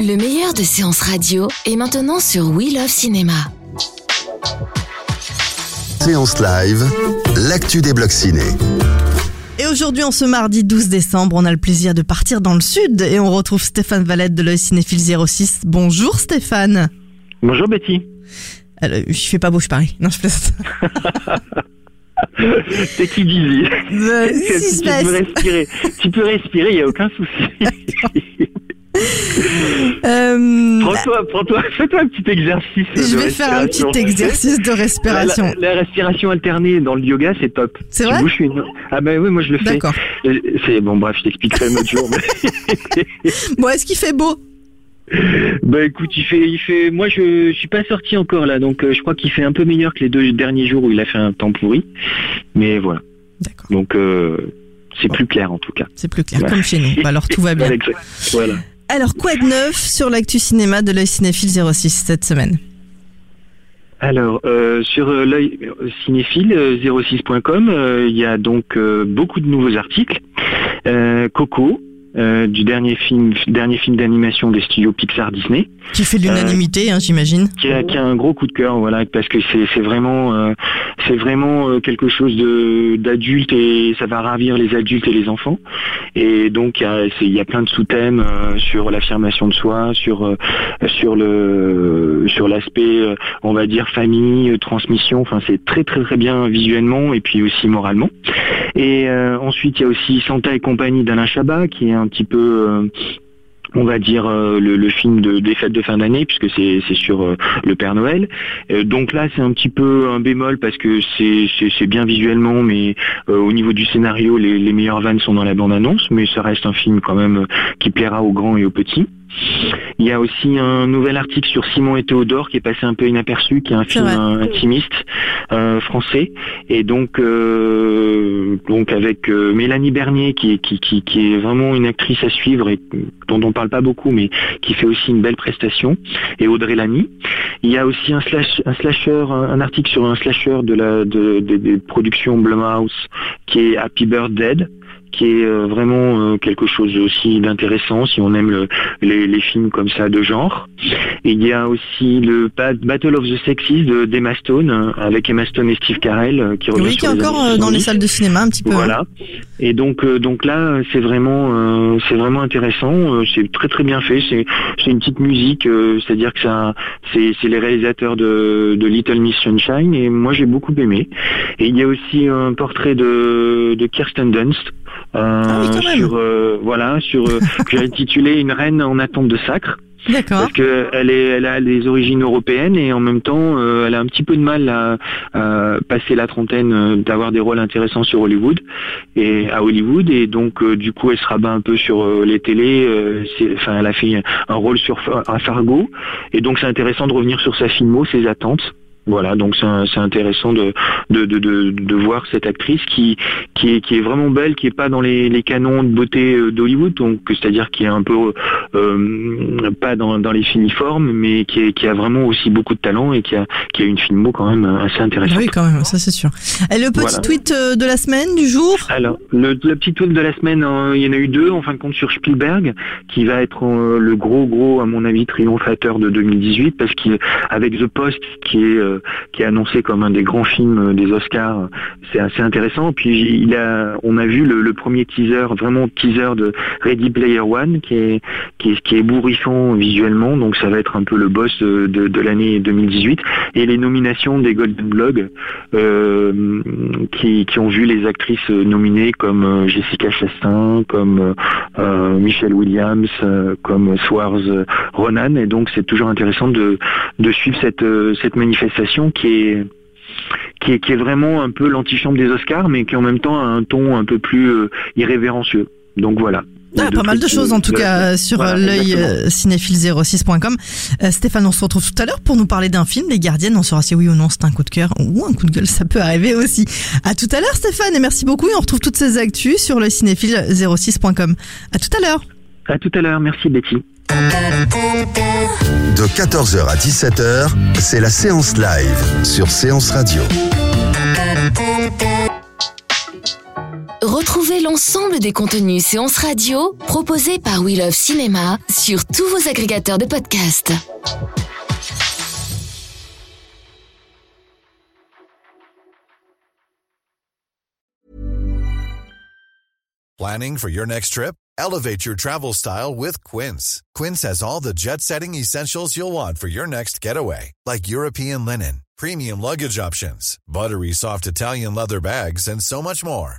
Le meilleur de séances radio est maintenant sur We Love Cinéma. Séance live, l'actu des blocs ciné. Et aujourd'hui, en ce mardi 12 décembre, on a le plaisir de partir dans le sud et on retrouve Stéphane Valette de l'œil cinéphile 06. Bonjour Stéphane. Bonjour Betty. Alors, je fais pas beau, je parie. Non, je plaisante. C'est qui disait Euh, tu peux respirer? Tu peux respirer, il n'y a aucun souci. Euh, Prends-toi, prends-toi, fais-toi un petit exercice. je vais faire un petit exercice de respiration. La, la respiration alternée dans le yoga, c'est top. C'est Tu vrai bouges une- Ah ben oui, moi je le fais. D'accord. Euh, C'est bon, bref, je t'expliquerai un autre jour. mais- Bon, est-ce qu'il fait beau? Bah écoute, il fait, il fait. Moi, je, je suis pas sorti encore là, donc euh, je crois qu'il fait un peu meilleur que les deux derniers jours où il a fait un temps pourri. Mais voilà. D'accord. Donc euh, c'est plus clair en tout cas. C'est plus clair, Ouais. comme chez nous. Bah, alors tout va bien. Voilà. Alors, quoi de neuf sur l'actu cinéma de l'œil cinéphile 06 cette semaine Alors, euh, sur euh, l'œil euh, cinéphile euh, 06.com, euh, il y a donc beaucoup de nouveaux articles. Coco, euh, du dernier film, dernier film d'animation des studios Pixar Disney, Qui fait l'unanimité, hein, j'imagine. qui a, qui a un gros coup de cœur, voilà, parce que c'est c'est vraiment, euh, c'est vraiment euh, quelque chose de d'adulte et ça va ravir les adultes et les enfants. Et donc il y y a plein de sous-thèmes euh, sur l'affirmation de soi, sur euh, sur le sur l'aspect, euh, on va dire famille, euh, transmission. Enfin, c'est très très très bien visuellement et puis aussi moralement. Et euh, ensuite il y a aussi Santa et compagnie d'Alain Chabat, qui est un petit peu euh, on va dire euh, le, film de, des fêtes de fin d'année puisque c'est sur le Père Noël. Donc là c'est un petit peu un bémol parce que c'est bien visuellement mais au niveau du scénario les, les meilleures vannes sont dans la bande annonce mais ça reste un film quand même qui plaira aux grands et aux petits. Il y a aussi un nouvel article sur Simon et Théodore qui est passé un peu inaperçu, qui est un film intimiste euh, français, et donc euh, donc avec euh, Mélanie Bernier qui est qui, qui, qui est vraiment une actrice à suivre et dont on parle pas beaucoup, mais qui fait aussi une belle prestation, et Audrey Lamy. Il y a aussi un slash un slasher, un, article sur un slasher de la de, de- des productions Blumhouse qui est Happy Bird Dead qui est euh, vraiment euh, quelque chose aussi d'intéressant si on aime le- les, les films comme ça de genre. Il y a aussi le Ba- Battle of the Sexes de d'Emma Stone avec Emma Stone et Steve Carell euh, qui revient Oui, qui est encore dans les 70. salles de cinéma un petit peu. hein. Voilà. Et donc euh, donc là c'est vraiment euh, c'est vraiment intéressant. c'est très très bien fait. C'est c'est une petite musique. euh, C'est-à-dire que ça c'est c'est les réalisateurs de, de Little Miss Sunshine et moi j'ai beaucoup aimé. Et il y a aussi un portrait de de Kirsten Dunst. Euh, Ah oui, sur euh, voilà sur euh, que j'ai intitulé une reine en attente de sacre. D'accord. parce que elle est elle a des origines européennes et en même temps euh, elle a un petit peu de mal à, à passer la trentaine euh, d'avoir des rôles intéressants sur Hollywood et à Hollywood. Et donc euh, du coup elle se rabat un peu sur euh, les télés euh, enfin elle a fait un rôle sur à Fargo. Et donc c'est intéressant de revenir sur sa filmo ses attentes voilà, donc c'est intéressant de, de, de, de, de voir cette actrice qui, qui, est, qui est vraiment belle, qui est pas dans les, les canons de beauté euh, d'Hollywood, donc c'est-à-dire qui est un peu euh, pas dans, dans les finiformes, mais qui, est, qui a vraiment aussi beaucoup de talent et qui a, qui a une filmo quand même assez Ah intéressante. oui, quand même, ça c'est sûr. Et le petit Voilà. tweet euh, de la semaine, du jour? Alors, le, le petit tweet de la semaine, euh, il y en a eu deux, en fin de compte, sur Spielberg, qui va être euh, le gros, gros, à mon avis, triomphateur de 2018, parce qu'avec The Post, qui est, qui est annoncé comme un des grands films des Oscars, c'est assez intéressant. Puis, on a vu le, premier teaser, vraiment teaser de Ready Player One, qui est, qui est, qui est visuellement, donc ça va être un peu le boss de l'année 2018. Et les nominations des Golden Globes, euh, qui, ont vu les actrices nominées comme euh, Jessica Chastain, comme euh, euh, Michelle Williams, euh, comme Swarz Ronan. Et donc c'est toujours intéressant de, suivre cette, euh, manifestation qui est qui est, vraiment un peu l'antichambre des Oscars, mais qui en même temps a un ton un peu plus euh, irrévérencieux. Donc voilà. Ah, pas mal de choses en tout cas sur Voilà, l'œil euh, cinéphile06.com. Euh, Stéphane, on se retrouve tout à l'heure pour nous parler d'un film, Les Gardiennes. On saura si oui ou non c'est un coup de cœur ou un coup de gueule, ça peut arriver aussi. À tout à l'heure Stéphane et merci beaucoup et on retrouve toutes ces actus sur le cinéphile06.com. À tout à l'heure. À tout à l'heure, merci Betty. De 14h à 17h, c'est la séance live sur Séance Radio. Retrouvez l'ensemble des contenus séances radio proposés par We Love Cinéma sur tous vos agrégateurs de podcasts. Planning for your next trip? Elevate your travel style with Quince. Quince has all the jet setting essentials you'll want for your next getaway, like European linen, premium luggage options, buttery soft Italian leather bags, and so much more.